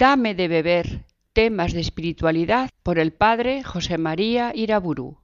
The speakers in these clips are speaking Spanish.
Dame de beber, temas de espiritualidad por el padre José María Iraburu.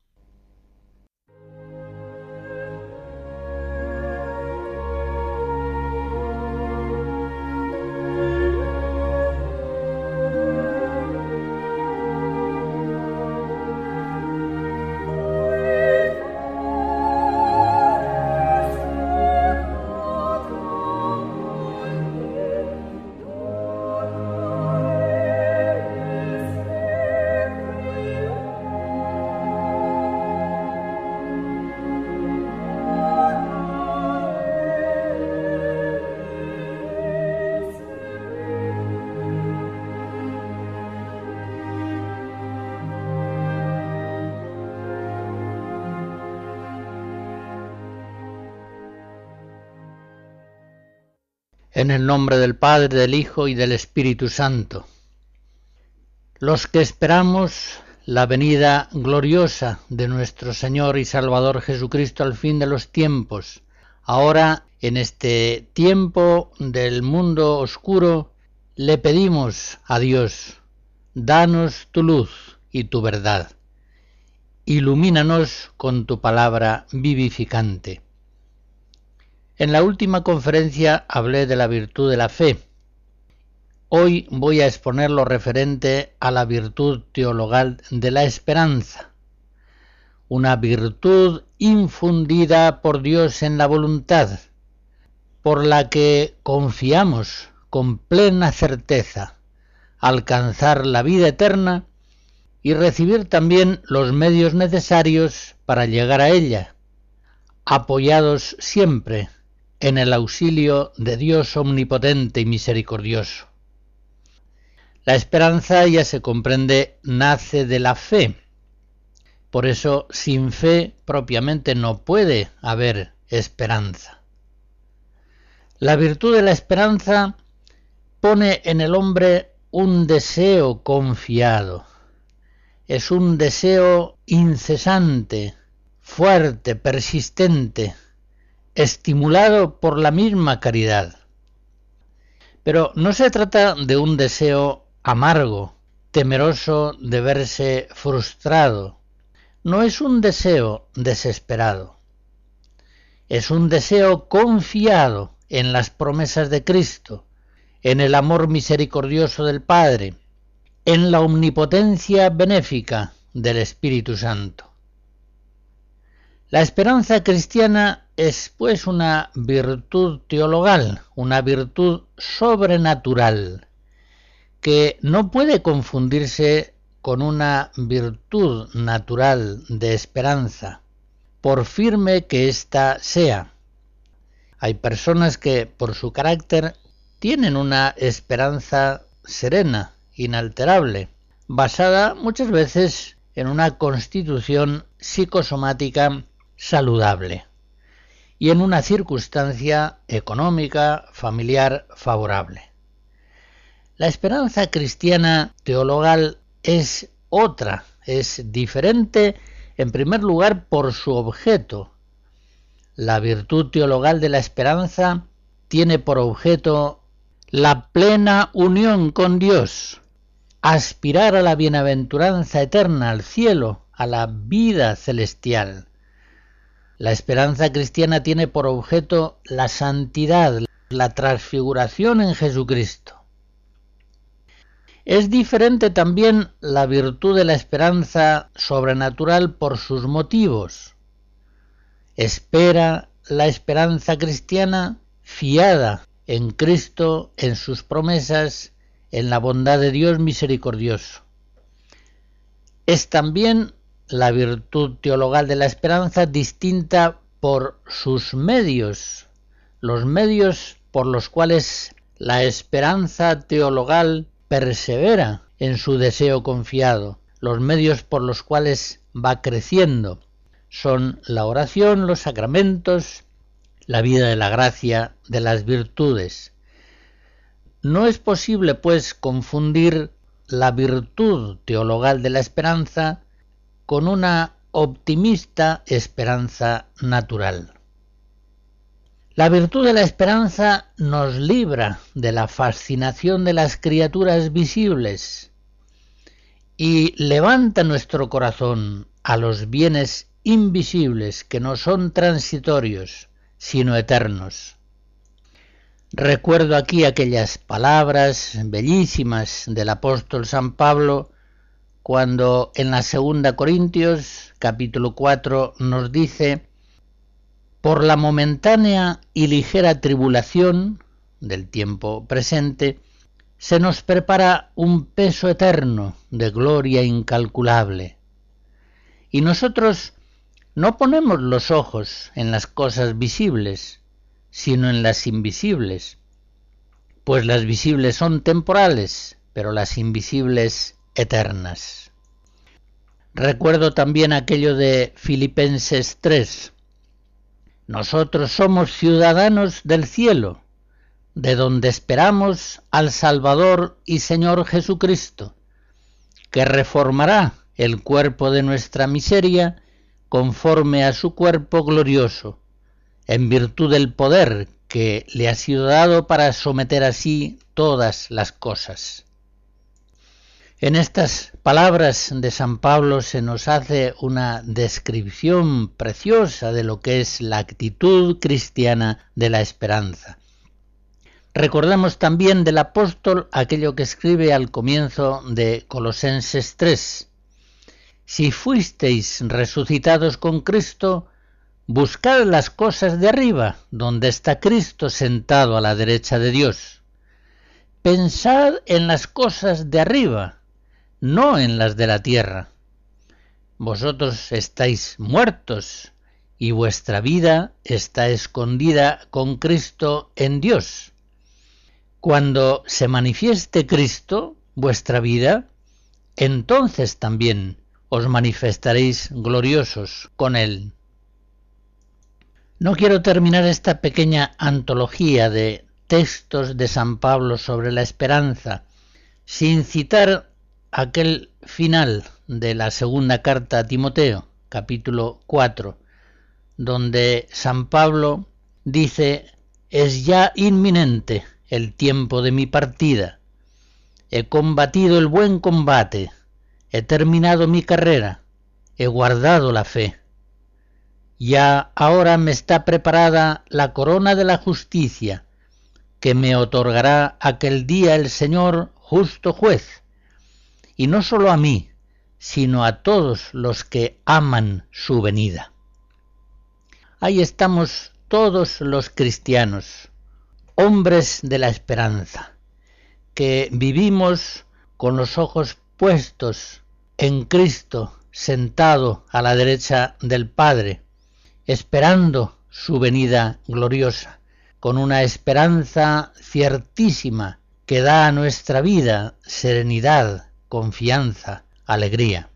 En el nombre del Padre, del Hijo y del Espíritu Santo. Los que esperamos la venida gloriosa de nuestro Señor y Salvador Jesucristo al fin de los tiempos, ahora en este tiempo del mundo oscuro, le pedimos a Dios, danos tu luz y tu verdad. Ilumínanos con tu palabra vivificante. En la última conferencia hablé de la virtud de la fe. Hoy voy a exponer lo referente a la virtud teologal de la esperanza, una virtud infundida por Dios en la voluntad, por la que confiamos con plena certeza alcanzar la vida eterna y recibir también los medios necesarios para llegar a ella, apoyados siempre en el auxilio de Dios omnipotente y misericordioso. La esperanza, ya se comprende, nace de la fe. Por eso, sin fe propiamente no puede haber esperanza. La virtud de la esperanza pone en el hombre un deseo confiado. Es un deseo incesante, fuerte, persistente, estimulado por la misma caridad. Pero no se trata de un deseo amargo, temeroso de verse frustrado. No es un deseo desesperado. Es un deseo confiado en las promesas de Cristo, en el amor misericordioso del Padre, en la omnipotencia benéfica del Espíritu Santo. La esperanza cristiana es pues una virtud teologal, una virtud sobrenatural, que no puede confundirse con una virtud natural de esperanza, por firme que ésta sea. Hay personas que, por su carácter, tienen una esperanza serena, inalterable, basada muchas veces en una constitución psicosomática saludable y en una circunstancia económica, familiar favorable. La esperanza cristiana teologal es otra, es diferente en primer lugar por su objeto. La virtud teologal de la esperanza tiene por objeto la plena unión con Dios, aspirar a la bienaventuranza eterna, al cielo, a la vida celestial. La esperanza cristiana tiene por objeto la santidad, la transfiguración en Jesucristo. Es diferente también la virtud de la esperanza sobrenatural por sus motivos. Espera la esperanza cristiana fiada en Cristo, en sus promesas, en la bondad de Dios misericordioso. Es también la virtud teologal de la esperanza distinta por sus medios, los medios por los cuales la esperanza teologal persevera en su deseo confiado, los medios por los cuales va creciendo, son la oración, los sacramentos, la vida de la gracia, de las virtudes. No es posible, pues, confundir la virtud teologal de la esperanza con una optimista esperanza natural. La virtud de la esperanza nos libra de la fascinación de las criaturas visibles y levanta nuestro corazón a los bienes invisibles que no son transitorios, sino eternos. Recuerdo aquí aquellas palabras bellísimas del apóstol San Pablo cuando en la segunda Corintios capítulo 4 nos dice por la momentánea y ligera tribulación del tiempo presente, se nos prepara un peso eterno de gloria incalculable. Y nosotros no ponemos los ojos en las cosas visibles, sino en las invisibles, pues las visibles son temporales, pero las invisibles eternas. Recuerdo también aquello de Filipenses 3, nosotros somos ciudadanos del cielo, de donde esperamos al Salvador y Señor Jesucristo, que reformará el cuerpo de nuestra miseria conforme a su cuerpo glorioso, en virtud del poder que le ha sido dado para someter así todas las cosas. En estas palabras de San Pablo se nos hace una descripción preciosa de lo que es la actitud cristiana de la esperanza. Recordemos también del apóstol aquello que escribe al comienzo de Colosenses 3. Si fuisteis resucitados con Cristo, buscad las cosas de arriba, donde está Cristo sentado a la derecha de Dios. Pensad en las cosas de arriba, no en las de la tierra. Vosotros estáis muertos y vuestra vida está escondida con Cristo en Dios. Cuando se manifieste Cristo, vuestra vida, entonces también os manifestaréis gloriosos con Él. No quiero terminar esta pequeña antología de textos de San Pablo sobre la esperanza sin citar aquel final de la segunda carta a Timoteo, capítulo 4, donde San Pablo dice, es ya inminente el tiempo de mi partida. He combatido el buen combate, he terminado mi carrera, he guardado la fe. Ya ahora me está preparada la corona de la justicia, que me otorgará aquel día el Señor justo juez y no sólo a mí, sino a todos los que aman su venida. Ahí estamos todos los cristianos, hombres de la esperanza, que vivimos con los ojos puestos en Cristo sentado a la derecha del Padre, esperando su venida gloriosa, con una esperanza ciertísima que da a nuestra vida serenidad, confianza, alegría.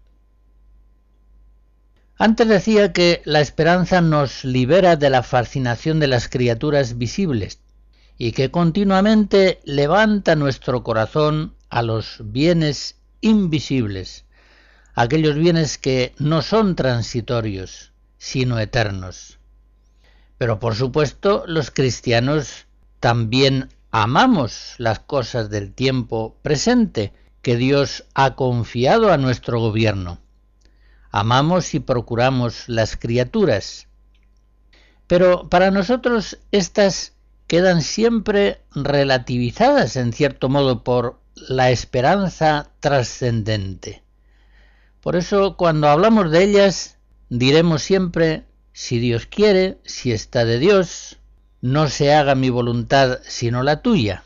Antes decía que la esperanza nos libera de la fascinación de las criaturas visibles y que continuamente levanta nuestro corazón a los bienes invisibles, aquellos bienes que no son transitorios, sino eternos. Pero por supuesto los cristianos también amamos las cosas del tiempo presente que Dios ha confiado a nuestro gobierno. Amamos y procuramos las criaturas. Pero para nosotros estas quedan siempre relativizadas en cierto modo por la esperanza trascendente. Por eso cuando hablamos de ellas diremos siempre, si Dios quiere, si está de Dios, no se haga mi voluntad sino la tuya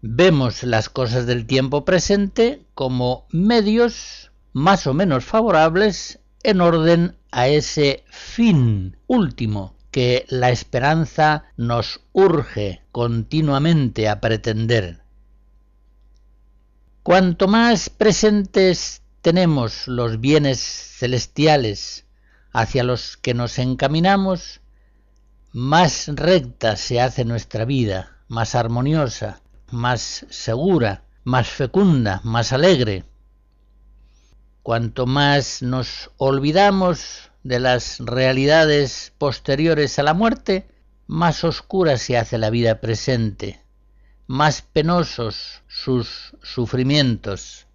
vemos las cosas del tiempo presente como medios más o menos favorables en orden a ese fin último que la esperanza nos urge continuamente a pretender. Cuanto más presentes tenemos los bienes celestiales hacia los que nos encaminamos, más recta se hace nuestra vida, más armoniosa, más segura, más fecunda, más alegre. Cuanto más nos olvidamos de las realidades posteriores a la muerte, más oscura se hace la vida presente, más penosos sus sufrimientos,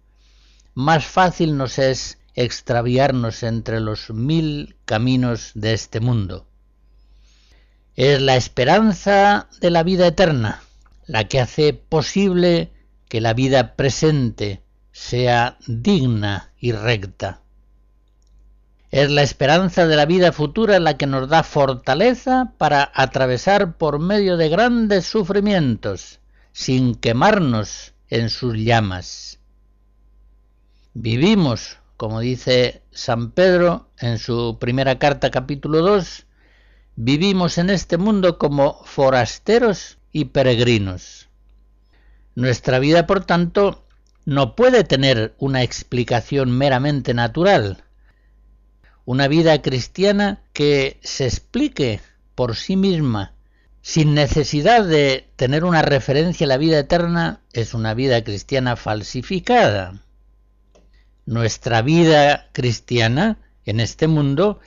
más fácil nos es extraviarnos entre los mil caminos de este mundo. Es la esperanza de la vida eterna la que hace posible que la vida presente sea digna y recta. Es la esperanza de la vida futura la que nos da fortaleza para atravesar por medio de grandes sufrimientos, sin quemarnos en sus llamas. Vivimos, como dice San Pedro en su primera carta capítulo 2, vivimos en este mundo como forasteros y peregrinos. Nuestra vida, por tanto, no puede tener una explicación meramente natural, una vida cristiana que se explique por sí misma, sin necesidad de tener una referencia a la vida eterna, es una vida cristiana falsificada. Nuestra vida cristiana en este mundo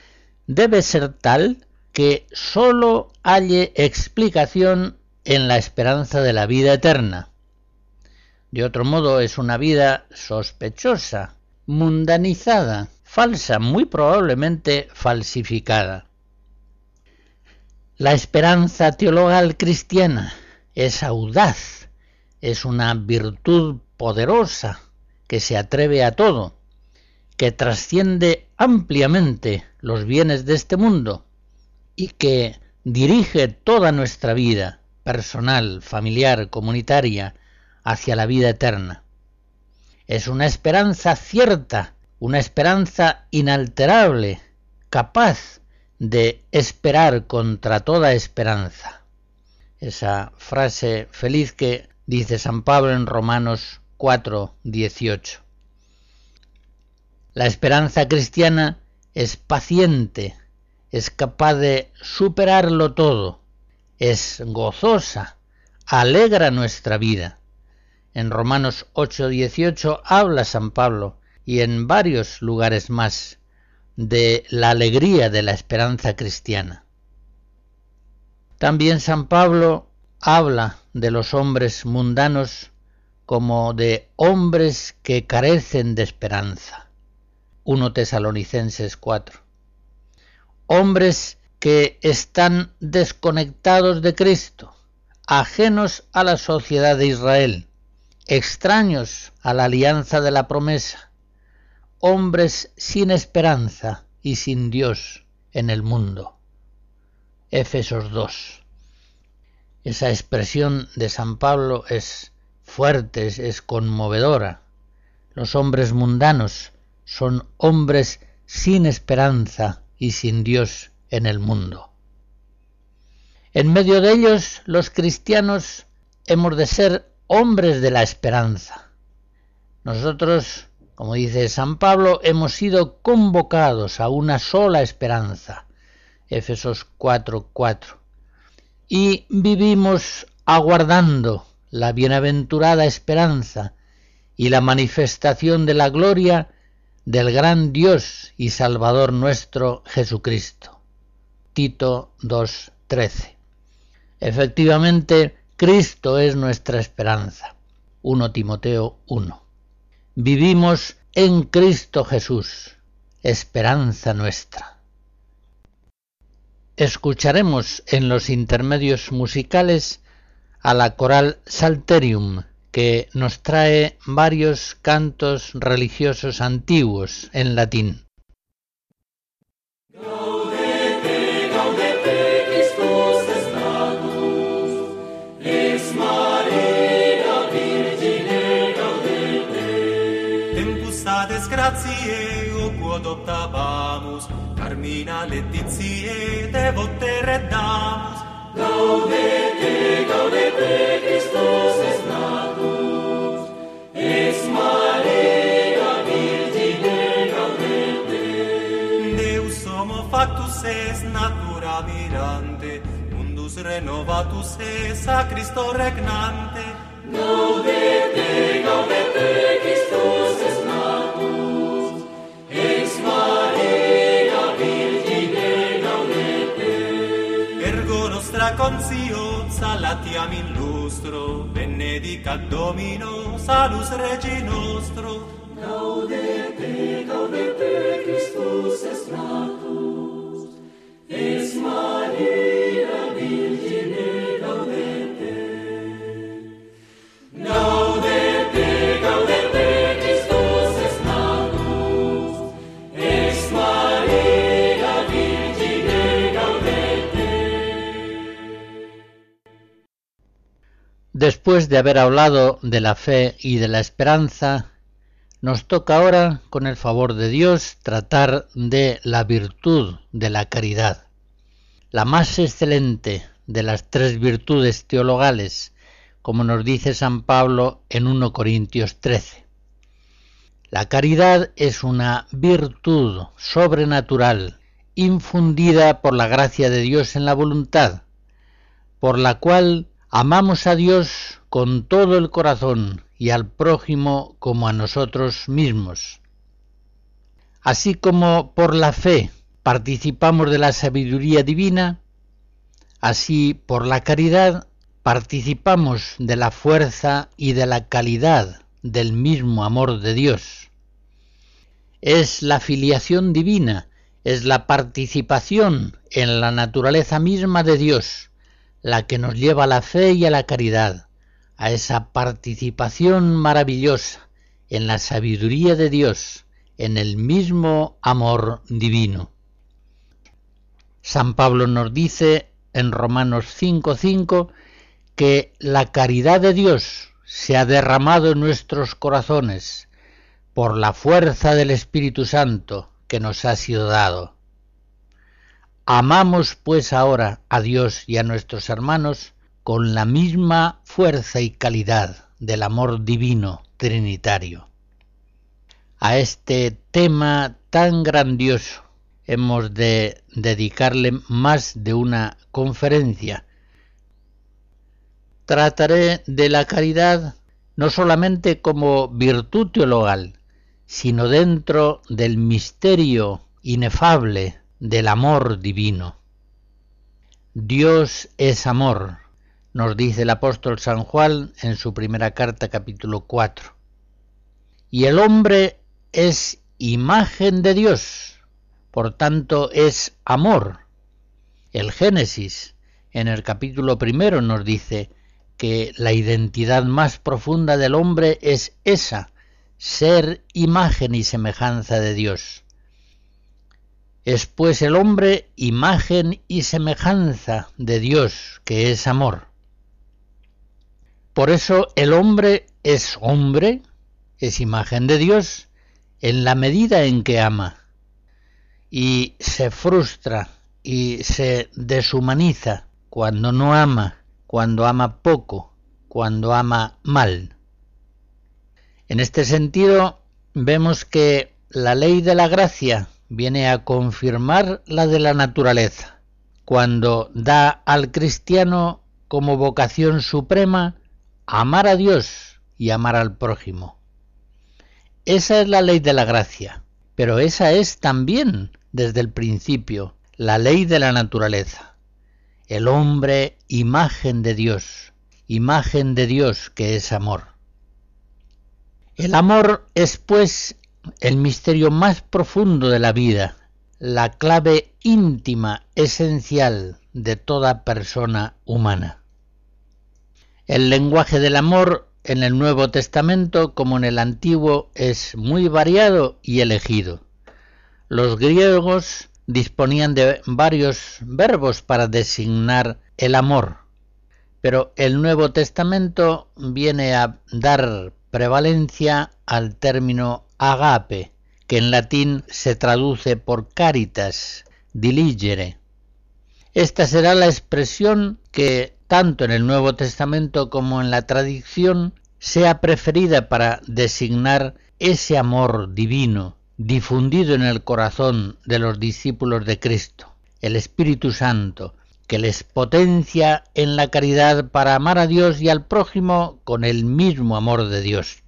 debe ser tal que sólo halle explicación en la esperanza de la vida eterna. De otro modo es una vida sospechosa, mundanizada, falsa, muy probablemente falsificada. La esperanza teologal cristiana es audaz, es una virtud poderosa que se atreve a todo, que trasciende ampliamente los bienes de este mundo y que dirige toda nuestra vida personal, familiar, comunitaria, hacia la vida eterna. Es una esperanza cierta una esperanza inalterable, capaz de esperar contra toda esperanza. Esa frase feliz que dice San Pablo en Romanos 4, 18. La esperanza cristiana es paciente, es capaz de superarlo todo, es gozosa, alegra nuestra vida. En Romanos 8, 18 habla San Pablo y en varios lugares más de la alegría de la esperanza cristiana. También San Pablo habla de los hombres mundanos como de hombres que carecen de esperanza. 1 Tesalonicenses 4. Hombres que están desconectados de Cristo, ajenos a la sociedad de Israel, extraños a la alianza de la promesa, hombres sin esperanza y sin Dios en el mundo. Éfesos 2. Esa expresión de San Pablo es fuerte, es, conmovedora. Los hombres mundanos son hombres sin esperanza y sin Dios en el mundo. En medio de ellos, los cristianos hemos de ser hombres de la esperanza. Nosotros como dice San Pablo, hemos sido convocados a una sola esperanza. Efesos 4:4. Y vivimos aguardando la bienaventurada esperanza y la manifestación de la gloria del gran Dios y Salvador nuestro Jesucristo. Tito 2:13. Efectivamente, Cristo es nuestra esperanza. 1 Timoteo 1. Vivimos en Cristo Jesús, esperanza nuestra. Escucharemos en los intermedios musicales a la coral Salterium, que nos trae varios cantos religiosos antiguos en latín. Grazie o quod optabamus, carmina letizie devote reddamus. Gaudete, gaudete, Christus es natus, es Maria Virgine gaudete. Deus homo factus es natura mirante, mundus renovatus es a Christo regnante. Gaudete, gaudete, conscienza latiam in lustro benedicat domino salus regi nostro. Gaudete gaudete Christus est natus. Es Maria Después de haber hablado de la fe y de la esperanza, nos toca ahora, con el favor de Dios, tratar de la virtud de la caridad, la más excelente de las tres virtudes teologales, como nos dice San Pablo en 1 Corintios 13. La caridad es una virtud sobrenatural, infundida por la gracia de Dios en la voluntad, por la cual amamos a Dios con todo el corazón y al prójimo como a nosotros mismos. Así como por la fe participamos de la sabiduría divina, así por la caridad participamos de la fuerza y de la calidad del mismo amor de Dios. Es la filiación divina, es la participación en la naturaleza misma de Dios, la que nos lleva a la fe y a la caridad, a esa participación maravillosa en la sabiduría de Dios, en el mismo amor divino. San Pablo nos dice en Romanos 5:5 que la caridad de Dios se ha derramado en nuestros corazones por la fuerza del Espíritu Santo que nos ha sido dado. Amamos pues ahora a Dios y a nuestros hermanos con la misma fuerza y calidad del amor divino trinitario. A este tema tan grandioso hemos de dedicarle más de una conferencia. Trataré de la caridad no solamente como virtud teologal, sino dentro del misterio inefable del amor divino. Dios es amor, nos dice el apóstol San Juan en su primera carta capítulo 4. Y el hombre es imagen de Dios, por tanto es amor. El Génesis en el capítulo primero nos dice que la identidad más profunda del hombre es esa, ser imagen y semejanza de Dios. Es pues el hombre imagen y semejanza de Dios, que es amor. Por eso el hombre es hombre, es imagen de Dios, en la medida en que ama, y se frustra y se deshumaniza cuando no ama, cuando ama poco, cuando ama mal. En este sentido, vemos que la ley de la gracia viene a confirmar la de la naturaleza, cuando da al cristiano como vocación suprema amar a Dios y amar al prójimo. Esa es la ley de la gracia, pero esa es también, desde el principio, la ley de la naturaleza. El hombre, imagen de Dios, imagen de Dios que es amor. El amor es, pues, el misterio más profundo de la vida, la clave íntima, esencial de toda persona humana. El lenguaje del amor en el Nuevo Testamento como en el Antiguo es muy variado y elegido. Los griegos disponían de varios verbos para designar el amor, pero el Nuevo Testamento viene a dar prevalencia al término agape, que en latín se traduce por caritas, diligere. Esta será la expresión que tanto en el Nuevo Testamento como en la tradición sea preferida para designar ese amor divino difundido en el corazón de los discípulos de Cristo, el Espíritu Santo, que les potencia en la caridad para amar a Dios y al prójimo con el mismo amor de Dios.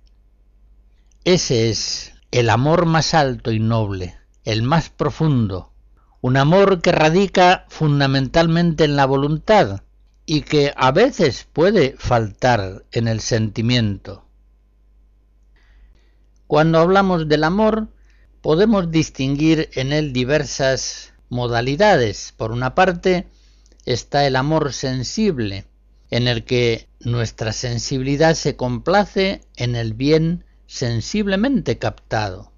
Ese es el amor más alto y noble, el más profundo, un amor que radica fundamentalmente en la voluntad y que a veces puede faltar en el sentimiento. Cuando hablamos del amor, podemos distinguir en él diversas modalidades. Por una parte está el amor sensible, en el que nuestra sensibilidad se complace en el bien sensiblemente captado.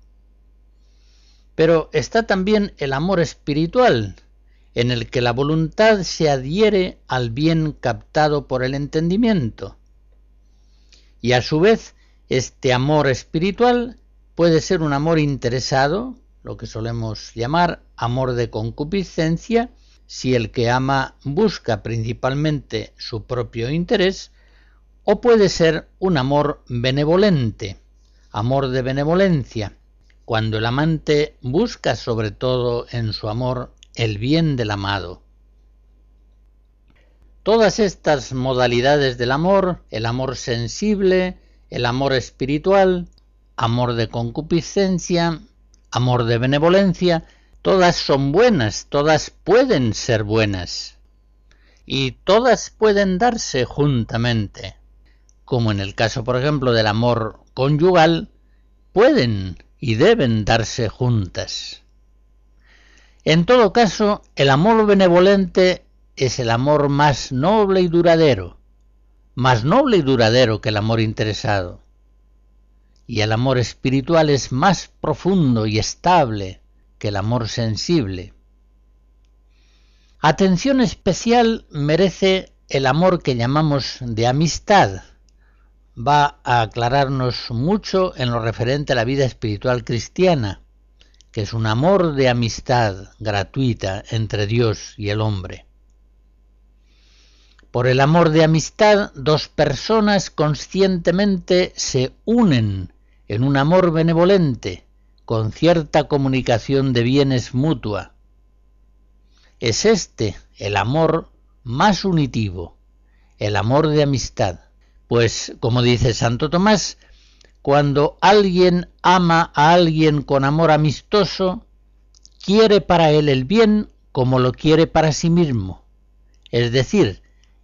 Pero está también el amor espiritual, en el que la voluntad se adhiere al bien captado por el entendimiento. Y a su vez, este amor espiritual puede ser un amor interesado, lo que solemos llamar amor de concupiscencia, si el que ama busca principalmente su propio interés, o puede ser un amor benevolente, amor de benevolencia, cuando el amante busca sobre todo en su amor el bien del amado. Todas estas modalidades del amor, el amor sensible, el amor espiritual, amor de concupiscencia, amor de benevolencia, todas son buenas, todas pueden ser buenas. Y todas pueden darse juntamente, como en el caso, por ejemplo, del amor conyugal, pueden y deben darse juntas. En todo caso, el amor benevolente es el amor más noble y duradero, más noble y duradero que el amor interesado. Y el amor espiritual es más profundo y estable que el amor sensible. Atención especial merece el amor que llamamos de amistad. Va a aclararnos mucho en lo referente a la vida espiritual cristiana, que es un amor de amistad gratuita entre Dios y el hombre. Por el amor de amistad, dos personas conscientemente se unen en un amor benevolente, con cierta comunicación de bienes mutua. Es este el amor más unitivo, el amor de amistad, pues, como dice Santo Tomás, cuando alguien ama a alguien con amor amistoso, quiere para él el bien como lo quiere para sí mismo, es decir,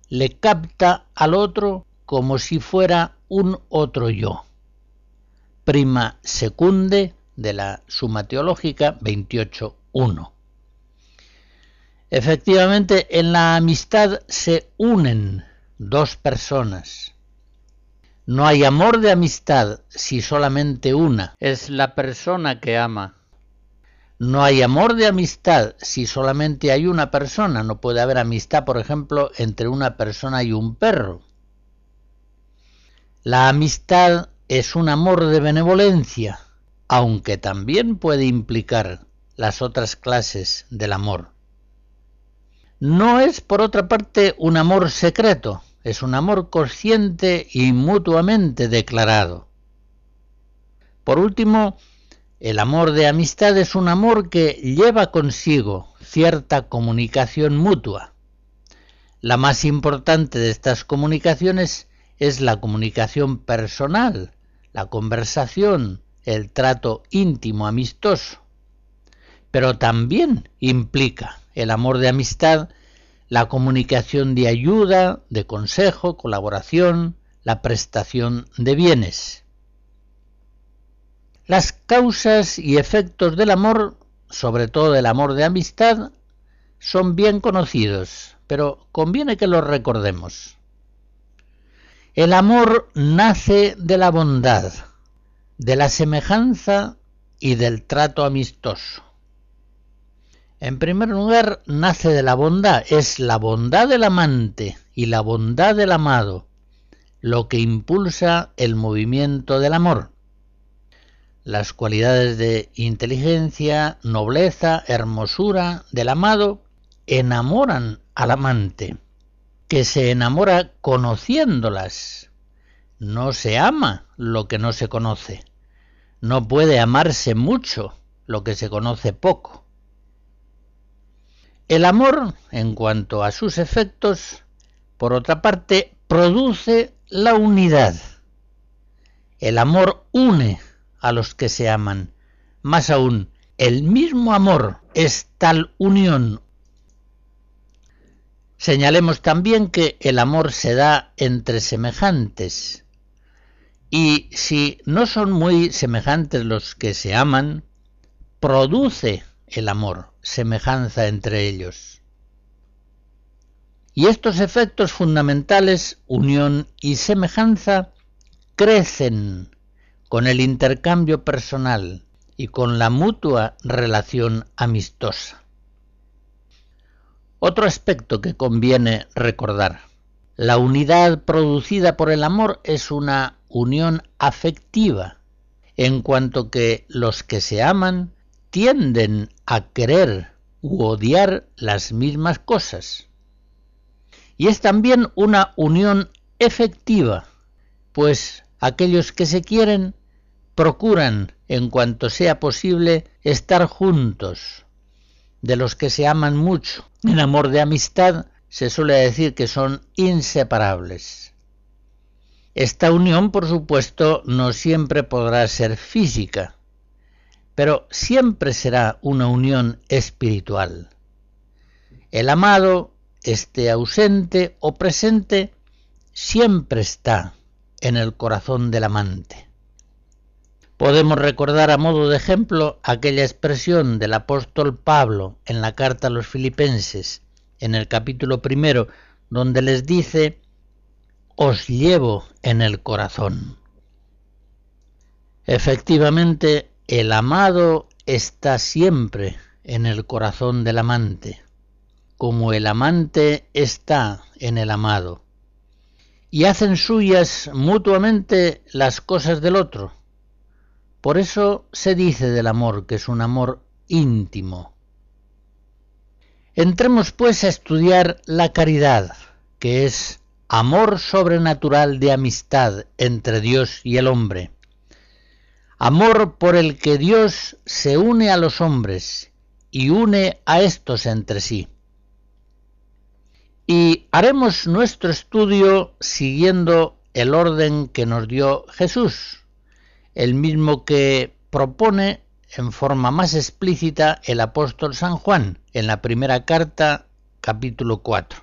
le capta al otro como si fuera un otro yo. Prima secunde de la Suma Teológica 28.1. Efectivamente, en la amistad se unen dos personas. No hay amor de amistad si solamente una es la persona que ama. No hay amor de amistad si solamente hay una persona. No puede haber amistad, por ejemplo, entre una persona y un perro. La amistad es un amor de benevolencia, aunque también puede implicar las otras clases del amor. No es, por otra parte, un amor secreto, es un amor consciente y mutuamente declarado. Por último, el amor de amistad es un amor que lleva consigo cierta comunicación mutua. La más importante de estas comunicaciones es la comunicación personal, la conversación, el trato íntimo, amistoso, pero también implica el amor de amistad, la comunicación de ayuda, de consejo, colaboración, la prestación de bienes. Las causas y efectos del amor, sobre todo del amor de amistad, son bien conocidos, pero conviene que los recordemos. El amor nace de la bondad, de la semejanza y del trato amistoso. En primer lugar, nace de la bondad, es la bondad del amante y la bondad del amado lo que impulsa el movimiento del amor. Las cualidades de inteligencia, nobleza, hermosura del amado enamoran al amante, que se enamora conociéndolas. No se ama lo que no se conoce. No puede amarse mucho lo que se conoce poco. El amor, en cuanto a sus efectos, por otra parte, produce la unidad. El amor une a los que se aman. Más aún, el mismo amor es tal unión. Señalemos también que el amor se da entre semejantes, y si no son muy semejantes los que se aman, produce el amor semejanza entre ellos. Y estos efectos fundamentales, unión y semejanza, crecen con el intercambio personal y con la mutua relación amistosa. Otro aspecto que conviene recordar. La unidad producida por el amor es una unión afectiva, en cuanto que los que se aman tienden a querer u odiar las mismas cosas. Y es también una unión efectiva, pues aquellos que se quieren procuran, en cuanto sea posible, estar juntos. De los que se aman mucho, en amor de amistad, se suele decir que son inseparables. Esta unión, por supuesto, no siempre podrá ser física, pero siempre será una unión espiritual. El amado, esté ausente o presente, siempre está en el corazón del amante. Podemos recordar a modo de ejemplo aquella expresión del apóstol Pablo en la carta a los filipenses, en el capítulo primero, donde les dice, os llevo en el corazón. Efectivamente, el amado está siempre en el corazón del amante, como el amante está en el amado, y hacen suyas mutuamente las cosas del otro. Por eso se dice del amor que es un amor íntimo. Entremos pues a estudiar la caridad, que es amor sobrenatural de amistad entre Dios y el hombre, amor por el que Dios se une a los hombres y une a estos entre sí. Y haremos nuestro estudio siguiendo el orden que nos dio Jesús, el mismo que propone en forma más explícita el apóstol San Juan en la primera carta capítulo 4.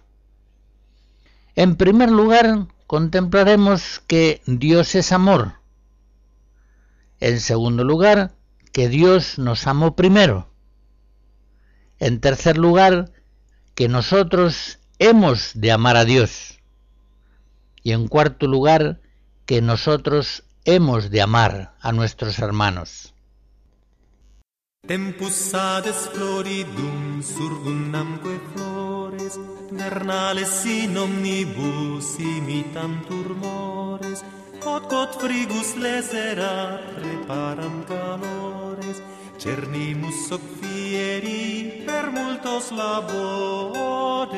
En primer lugar, contemplaremos que Dios es amor. En segundo lugar, que Dios nos amó primero. En tercer lugar, que nosotros hemos de amar a Dios. Y en cuarto lugar, que nosotros hemos de amar a nuestros hermanos. Tempus ades floridum flores, vernales in omnibus Hot kot frigus lesera preparam calores, cernimus soc fieri per multos labores.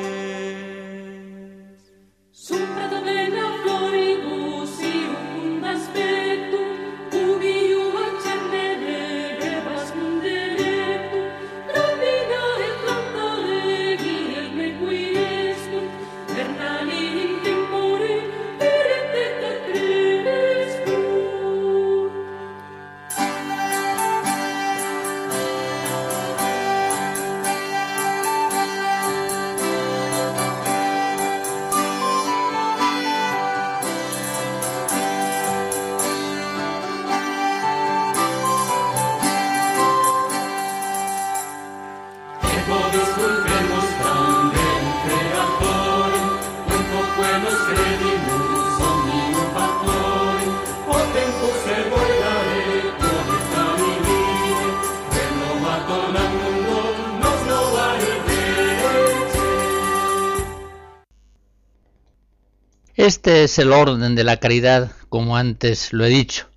Este es el orden de la caridad, como antes lo he dicho.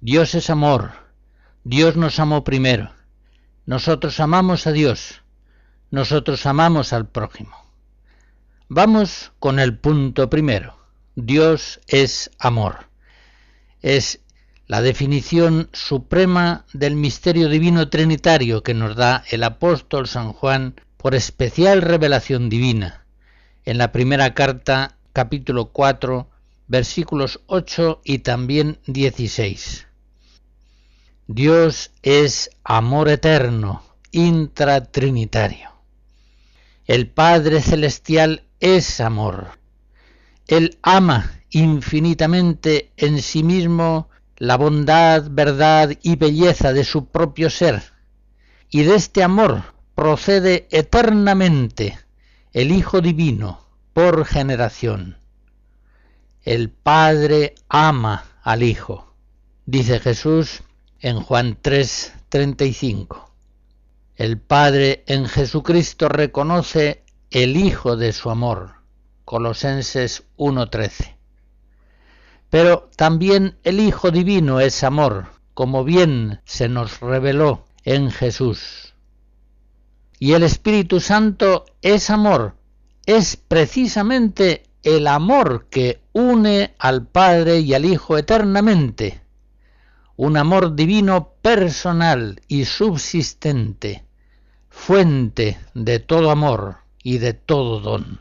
Dios es amor. Dios nos amó primero. Nosotros amamos a Dios. Nosotros amamos al prójimo. Vamos con el punto primero. Dios es amor. Es la definición suprema del misterio divino trinitario que nos da el apóstol San Juan por especial revelación divina en la primera carta capítulo 4 versículos 8 y también 16. Dios es amor eterno, intratrinitario. El Padre Celestial es amor. Él ama infinitamente en sí mismo la bondad, verdad y belleza de su propio ser, y de este amor procede eternamente el Hijo Divino por generación. El Padre ama al Hijo, dice Jesús en Juan 3:35. El Padre en Jesucristo reconoce el Hijo de su amor, Colosenses 1:13. Pero también el Hijo Divino es amor, como bien se nos reveló en Jesús. Y el Espíritu Santo es amor, es precisamente el amor que une al Padre y al Hijo eternamente, un amor divino personal y subsistente, fuente de todo amor y de todo don.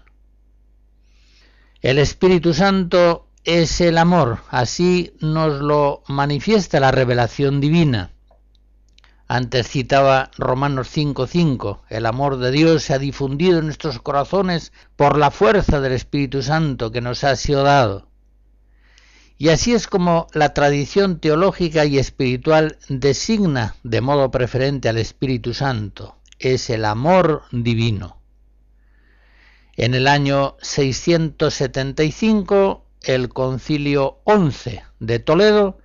El Espíritu Santo es el amor, así nos lo manifiesta la revelación divina. Antes citaba Romanos 5:5, el amor de Dios se ha difundido en nuestros corazones por la fuerza del Espíritu Santo que nos ha sido dado. Y así es como la tradición teológica y espiritual designa de modo preferente al Espíritu Santo, es el amor divino. En el año 675 el concilio 11 de Toledo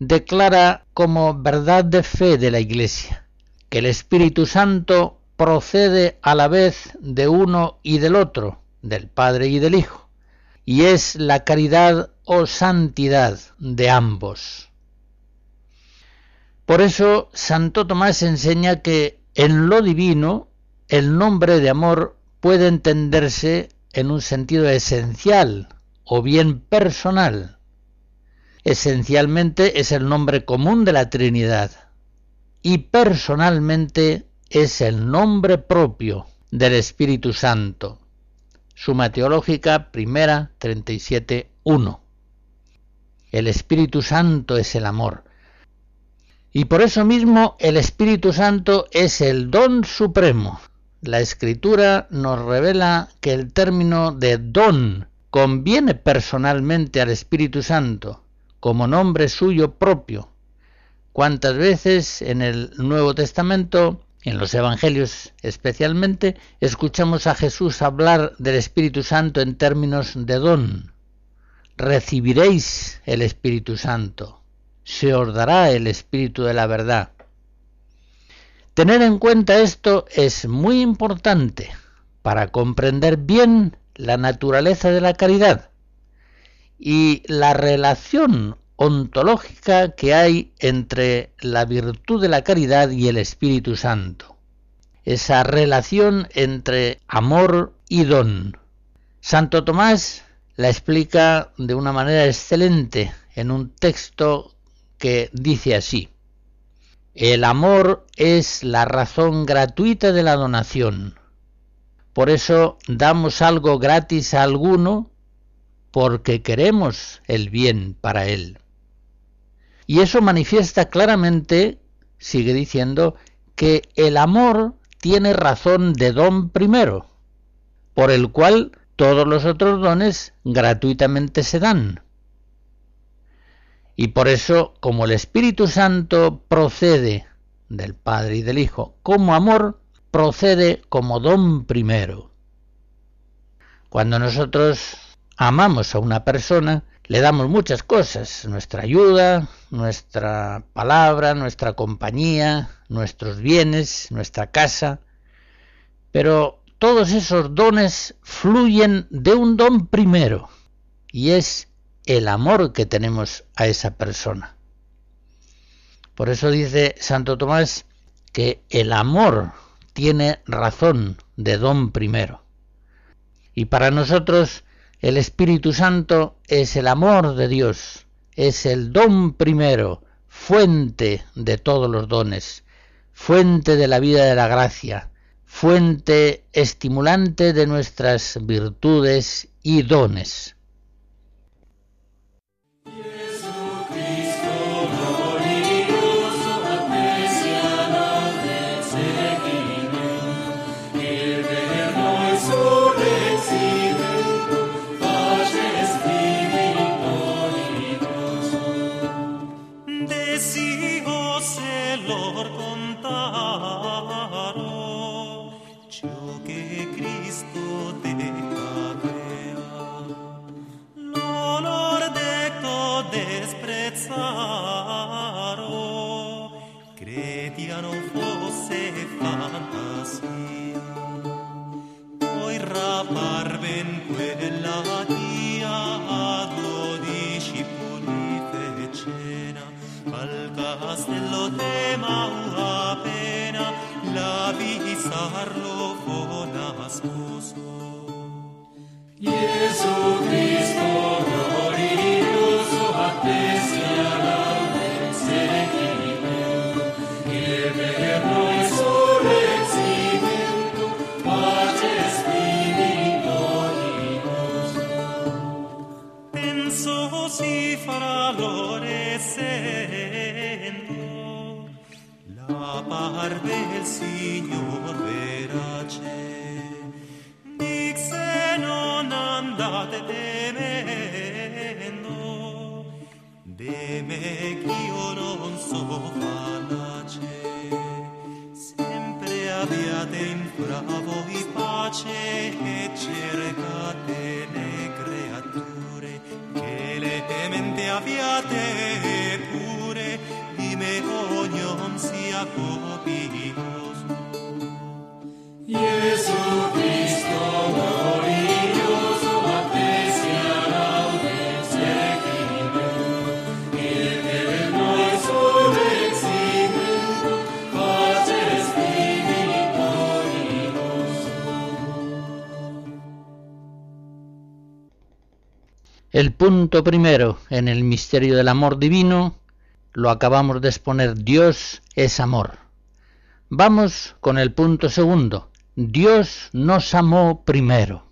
declara como verdad de fe de la Iglesia que el Espíritu Santo procede a la vez de uno y del otro, del Padre y del Hijo, y es la caridad o santidad de ambos. Por eso Santo Tomás enseña que en lo divino el nombre de amor puede entenderse en un sentido esencial o bien personal. Esencialmente es el nombre común de la Trinidad y personalmente es el nombre propio del Espíritu Santo. Suma Teológica primera 37.1. El Espíritu Santo es el amor. Y por eso mismo el Espíritu Santo es el don supremo. La Escritura nos revela que el término de don conviene personalmente al Espíritu Santo como nombre suyo propio. ¿Cuántas veces en el Nuevo Testamento, en los Evangelios especialmente, escuchamos a Jesús hablar del Espíritu Santo en términos de don? Recibiréis el Espíritu Santo, se os dará el Espíritu de la verdad. Tener en cuenta esto es muy importante para comprender bien la naturaleza de la caridad y la relación ontológica que hay entre la virtud de la caridad y el Espíritu Santo. Esa relación entre amor y don. Santo Tomás la explica de una manera excelente en un texto que dice así. El amor es la razón gratuita de la donación por eso damos algo gratis a alguno porque queremos el bien para él. Y eso manifiesta claramente, sigue diciendo, que el amor tiene razón de don primero, por el cual todos los otros dones gratuitamente se dan. Y por eso, como el Espíritu Santo procede del Padre y del Hijo como amor, procede como don primero. Cuando nosotros amamos a una persona, le damos muchas cosas, nuestra ayuda, nuestra palabra, nuestra compañía, nuestros bienes, nuestra casa, pero todos esos dones fluyen de un don primero, y es el amor que tenemos a esa persona. Por eso dice Santo Tomás que el amor tiene razón de don primero. Y para nosotros el Espíritu Santo es el amor de Dios, es el don primero, fuente de todos los dones, fuente de la vida de la gracia, fuente estimulante de nuestras virtudes y dones. El punto primero en el misterio del amor divino lo acabamos de exponer. Dios es amor. Vamos con el punto segundo. Dios nos amó primero.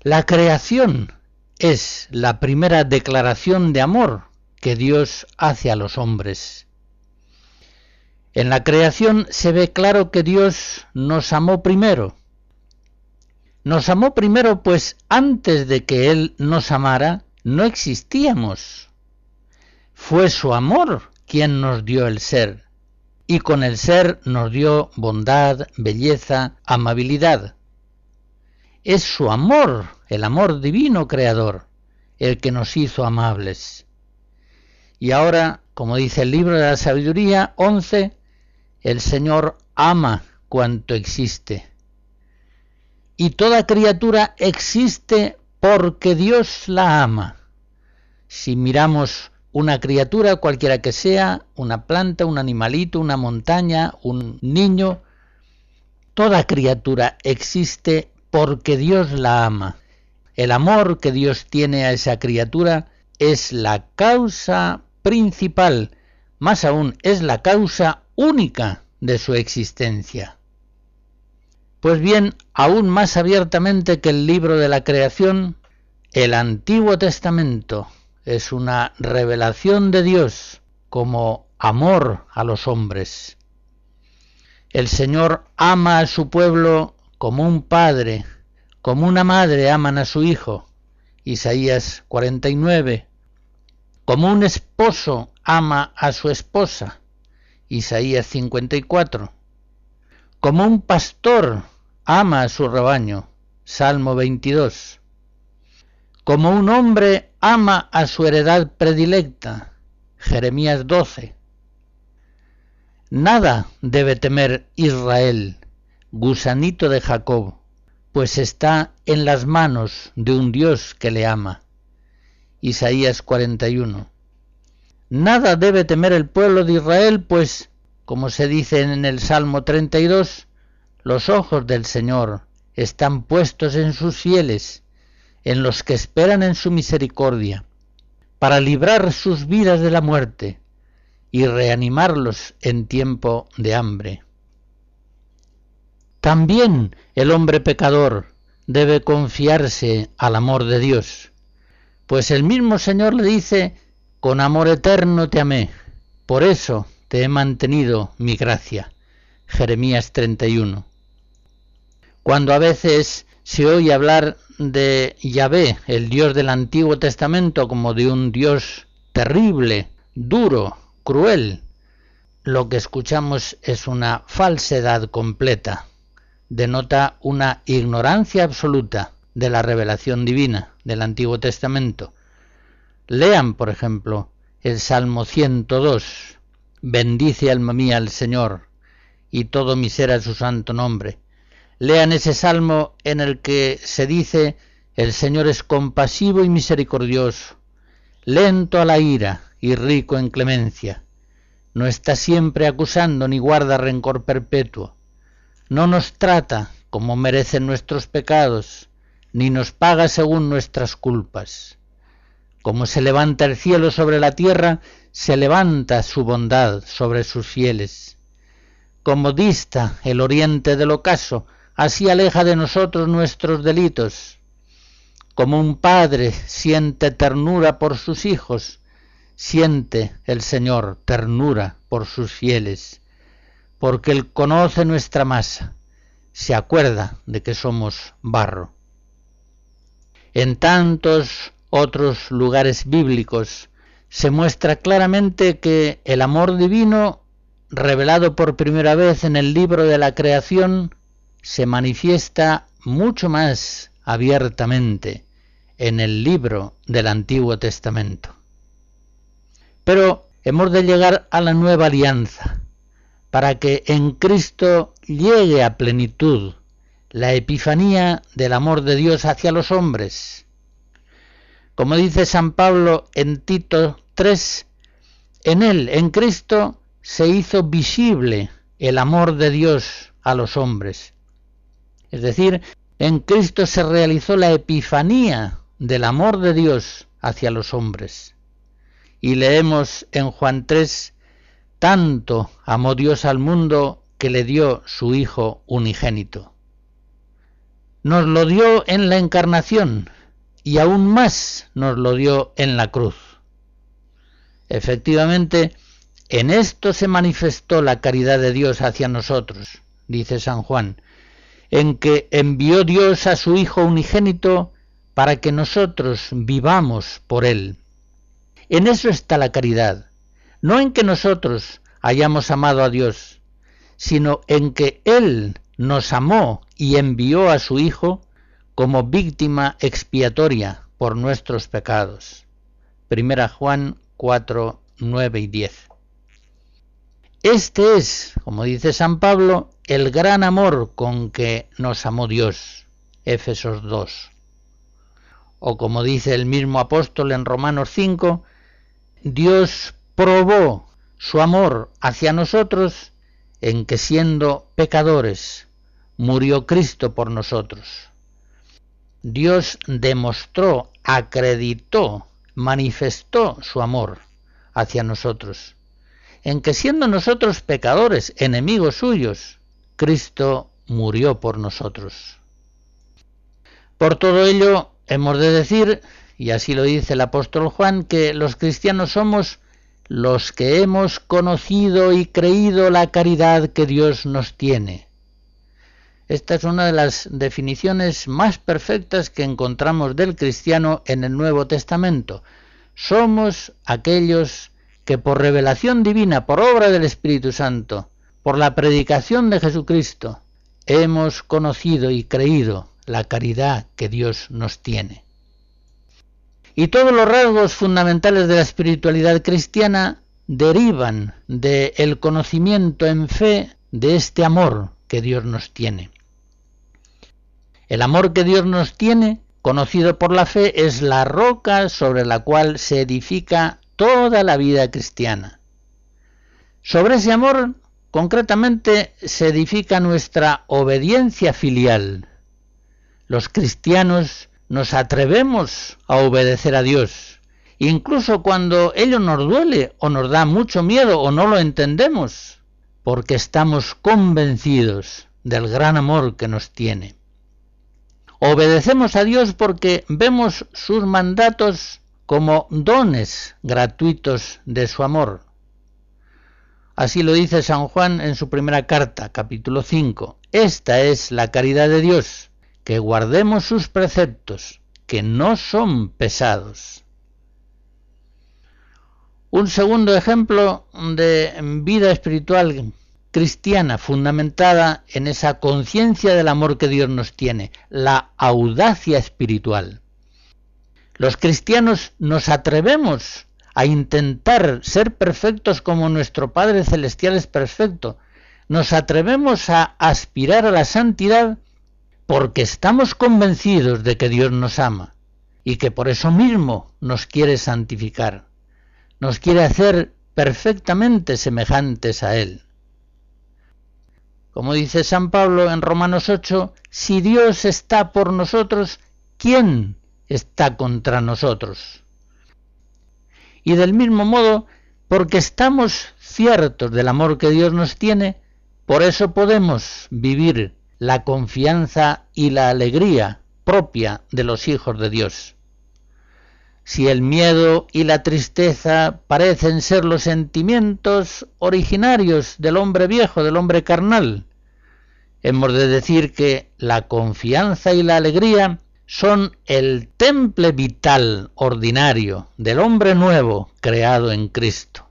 La creación es la primera declaración de amor que Dios hace a los hombres. En la creación se ve claro que Dios nos amó primero. Nos amó primero pues antes de que Él nos amara no existíamos. Fue su amor quien nos dio el ser, y con el ser nos dio bondad, belleza, amabilidad. Es su amor, el amor divino creador, el que nos hizo amables. Y ahora, como dice el libro de la sabiduría 11, el Señor ama cuanto existe. Y toda criatura existe porque Dios la ama. Si miramos una criatura, cualquiera que sea, una planta, un animalito, una montaña, un niño, toda criatura existe porque Dios la ama. El amor que Dios tiene a esa criatura es la causa principal, más aún es la causa única de su existencia. Pues bien, aún más abiertamente que el libro de la creación, el Antiguo Testamento es una revelación de Dios como amor a los hombres. El Señor ama a su pueblo como un padre, como una madre aman a su hijo. Isaías 49. Como un esposo ama a su esposa. Isaías 54. Como un pastor ama a su rebaño. Salmo 22. Como un hombre ama a su heredad predilecta. Jeremías 12. Nada debe temer Israel, gusanito de Jacob, pues está en las manos de un Dios que le ama. Isaías 41. Nada debe temer el pueblo de Israel, pues, como se dice en el Salmo 32, los ojos del Señor están puestos en sus fieles, en los que esperan en su misericordia, para librar sus vidas de la muerte y reanimarlos en tiempo de hambre. También el hombre pecador debe confiarse al amor de Dios, pues el mismo Señor le dice, con amor eterno te amé, por eso te he mantenido mi gracia. Jeremías 31. Cuando a veces se oye hablar de Yahvé, el Dios del Antiguo Testamento, como de un Dios terrible, duro, cruel, lo que escuchamos es una falsedad completa, denota una ignorancia absoluta de la revelación divina del Antiguo Testamento. Lean, por ejemplo, el Salmo 102, bendice alma mía al Señor, y todo mi ser a su santo nombre. Lean ese salmo en el que se dice, el Señor es compasivo y misericordioso, lento a la ira y rico en clemencia. No está siempre acusando ni guarda rencor perpetuo. No nos trata como merecen nuestros pecados, ni nos paga según nuestras culpas. Como se levanta el cielo sobre la tierra, se levanta su bondad sobre sus fieles. Como dista el oriente del ocaso, así aleja de nosotros nuestros delitos. Como un padre siente ternura por sus hijos, siente el Señor ternura por sus fieles, porque Él conoce nuestra masa, se acuerda de que somos barro. En tantos otros lugares bíblicos se muestra claramente que el amor divino, revelado por primera vez en el libro de la creación, se manifiesta mucho más abiertamente en el libro del Antiguo Testamento. Pero hemos de llegar a la nueva alianza, para que en Cristo llegue a plenitud la epifanía del amor de Dios hacia los hombres. Como dice San Pablo en Tito 3, en él, en Cristo, se hizo visible el amor de Dios a los hombres. Es decir, en Cristo se realizó la epifanía del amor de Dios hacia los hombres. Y leemos en Juan 3, tanto amó Dios al mundo que le dio su Hijo unigénito. Nos lo dio en la encarnación y aún más nos lo dio en la cruz. Efectivamente, en esto se manifestó la caridad de Dios hacia nosotros, dice San Juan, en que envió Dios a su Hijo unigénito para que nosotros vivamos por Él. En eso está la caridad, no en que nosotros hayamos amado a Dios, sino en que Él nos amó y envió a su Hijo como víctima expiatoria por nuestros pecados. Primera Juan 4, 9 y 10. Este es, como dice San Pablo, el gran amor con que nos amó Dios. Éfesos 2. O como dice el mismo apóstol en Romanos 5, Dios probó su amor hacia nosotros en que siendo pecadores murió Cristo por nosotros. Dios demostró, acreditó, manifestó su amor hacia nosotros, en que siendo nosotros pecadores, enemigos suyos, Cristo murió por nosotros. Por todo ello, hemos de decir, y así lo dice el apóstol Juan, que los cristianos somos los que hemos conocido y creído la caridad que Dios nos tiene. Esta es una de las definiciones más perfectas que encontramos del cristiano en el Nuevo Testamento. Somos aquellos que por revelación divina, por obra del Espíritu Santo, por la predicación de Jesucristo, hemos conocido y creído la caridad que Dios nos tiene. Y todos los rasgos fundamentales de la espiritualidad cristiana derivan del conocimiento en fe de este amor que Dios nos tiene. El amor que Dios nos tiene, conocido por la fe, es la roca sobre la cual se edifica toda la vida cristiana. Sobre ese amor, concretamente, se edifica nuestra obediencia filial. Los cristianos nos atrevemos a obedecer a Dios, incluso cuando ello nos duele o nos da mucho miedo o no lo entendemos, porque estamos convencidos del gran amor que nos tiene. Obedecemos a Dios porque vemos sus mandatos como dones gratuitos de su amor. Así lo dice San Juan en su primera carta, capítulo 5. Esta es la caridad de Dios, que guardemos sus preceptos, que no son pesados. Un segundo ejemplo de vida espiritual cristiana fundamentada en esa conciencia del amor que Dios nos tiene, la audacia espiritual. Los cristianos nos atrevemos a intentar ser perfectos como nuestro Padre Celestial es perfecto. Nos atrevemos a aspirar a la santidad porque estamos convencidos de que Dios nos ama y que por eso mismo nos quiere santificar, nos quiere hacer perfectamente semejantes a Él. Como dice San Pablo en Romanos 8, si Dios está por nosotros, ¿quién está contra nosotros? Y del mismo modo, porque estamos ciertos del amor que Dios nos tiene, por eso podemos vivir la confianza y la alegría propia de los hijos de Dios. Si el miedo y la tristeza parecen ser los sentimientos originarios del hombre viejo, del hombre carnal, hemos de decir que la confianza y la alegría son el temple vital ordinario del hombre nuevo creado en Cristo.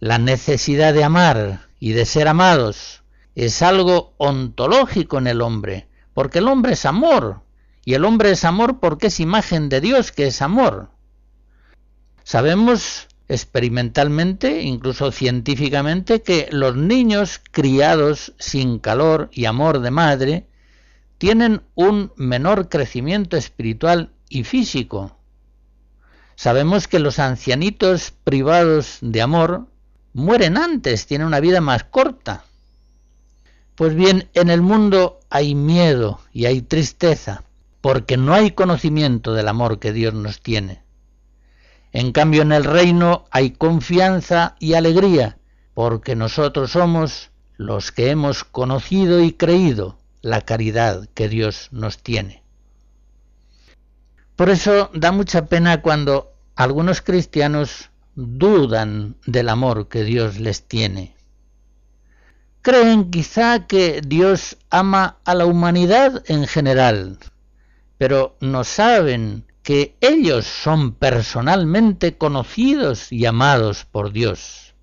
La necesidad de amar y de ser amados es algo ontológico en el hombre, porque el hombre es amor, y el hombre es amor porque es imagen de Dios que es amor. Sabemos experimentalmente, incluso científicamente, que los niños criados sin calor y amor de madre tienen un menor crecimiento espiritual y físico. Sabemos que los ancianitos privados de amor mueren antes, tienen una vida más corta. Pues bien, en el mundo hay miedo y hay tristeza, porque no hay conocimiento del amor que Dios nos tiene. En cambio, en el reino hay confianza y alegría, porque nosotros somos los que hemos conocido y creído la caridad que Dios nos tiene. Por eso da mucha pena cuando algunos cristianos dudan del amor que Dios les tiene. Creen quizá que Dios ama a la humanidad en general, pero no saben que ellos son personalmente conocidos y amados por Dios.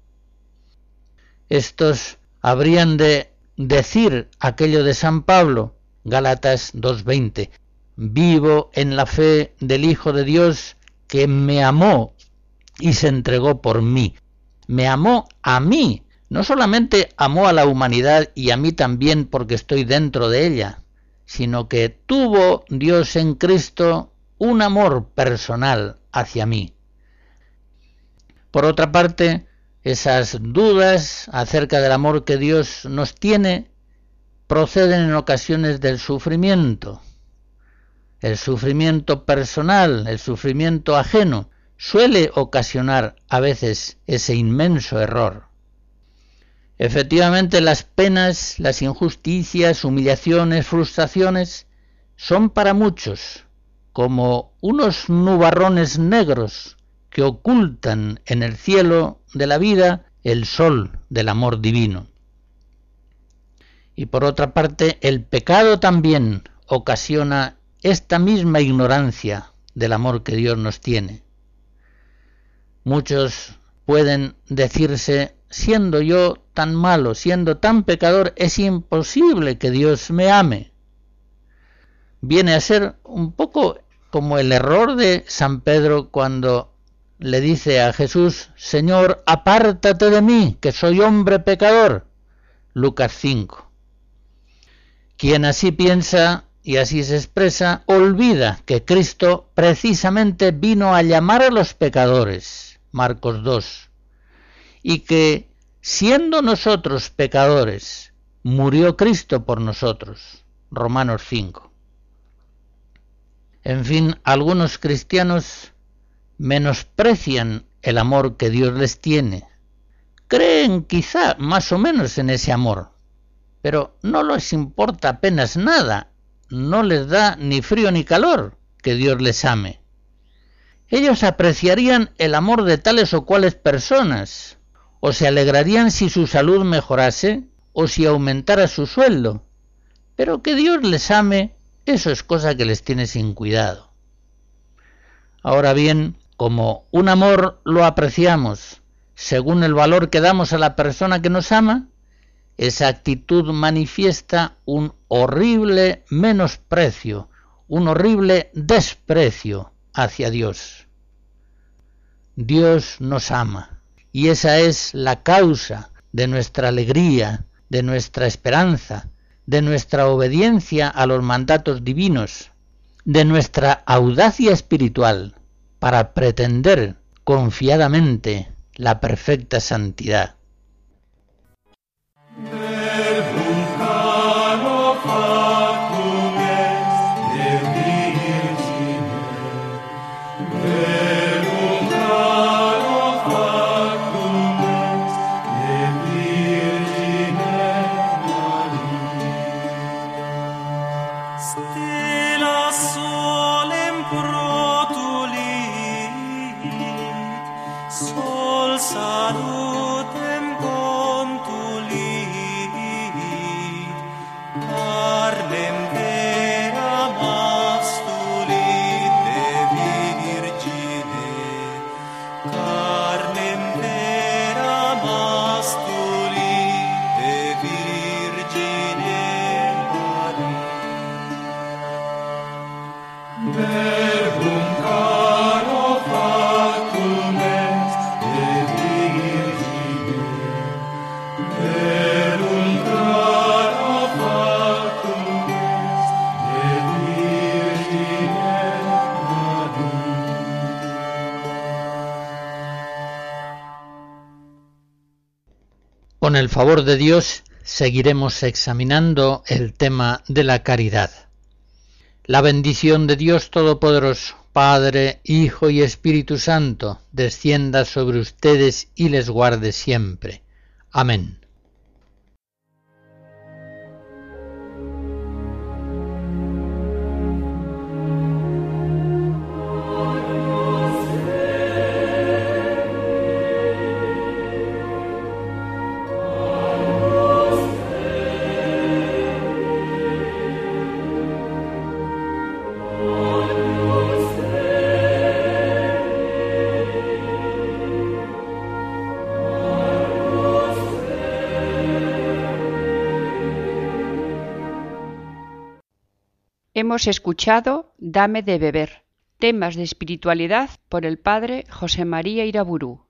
Estos habrían de decir aquello de San Pablo, Gálatas 2.20, vivo en la fe del Hijo de Dios que me amó y se entregó por mí. Me amó a mí, no solamente amó a la humanidad y a mí también porque estoy dentro de ella, sino que tuvo Dios en Cristo un amor personal hacia mí. Por otra parte, esas dudas acerca del amor que Dios nos tiene proceden en ocasiones del sufrimiento. El sufrimiento personal, el sufrimiento ajeno, suele ocasionar a veces ese inmenso error. Efectivamente, las penas, las injusticias, humillaciones, frustraciones son para muchos como unos nubarrones negros que ocultan en el cielo de la vida el sol del amor divino. Y por otra parte, el pecado también ocasiona esta misma ignorancia del amor que Dios nos tiene. Muchos pueden decirse, siendo yo tan malo, siendo tan pecador, es imposible que Dios me ame. Viene a ser un poco como el error de San Pedro cuando le dice a Jesús, Señor, apártate de mí, que soy hombre pecador. Lucas 5. Quien así piensa y así se expresa, olvida que Cristo precisamente vino a llamar a los pecadores Marcos 2, y que siendo nosotros pecadores, murió Cristo por nosotros, Romanos 5. En fin, algunos cristianos menosprecian el amor que Dios les tiene. Creen quizá más o menos en ese amor, pero no les importa apenas nada, no les da ni frío ni calor que Dios les ame ellos apreciarían el amor de tales o cuales personas, o se alegrarían si su salud mejorase, o si aumentara su sueldo. Pero que Dios les ame, eso es cosa que les tiene sin cuidado. Ahora bien, como un amor lo apreciamos según el valor que damos a la persona que nos ama, esa actitud manifiesta un horrible menosprecio, un horrible desprecio hacia Dios. Dios nos ama y esa es la causa de nuestra alegría, de nuestra esperanza, de nuestra obediencia a los mandatos divinos, de nuestra audacia espiritual para pretender confiadamente la perfecta santidad. El favor de Dios seguiremos examinando el tema de la caridad. La bendición de Dios Todopoderoso, Padre, Hijo y Espíritu Santo, descienda sobre ustedes y les guarde siempre. Amén. Hemos escuchado Dame de beber, temas de espiritualidad por el padre José María Iraburu.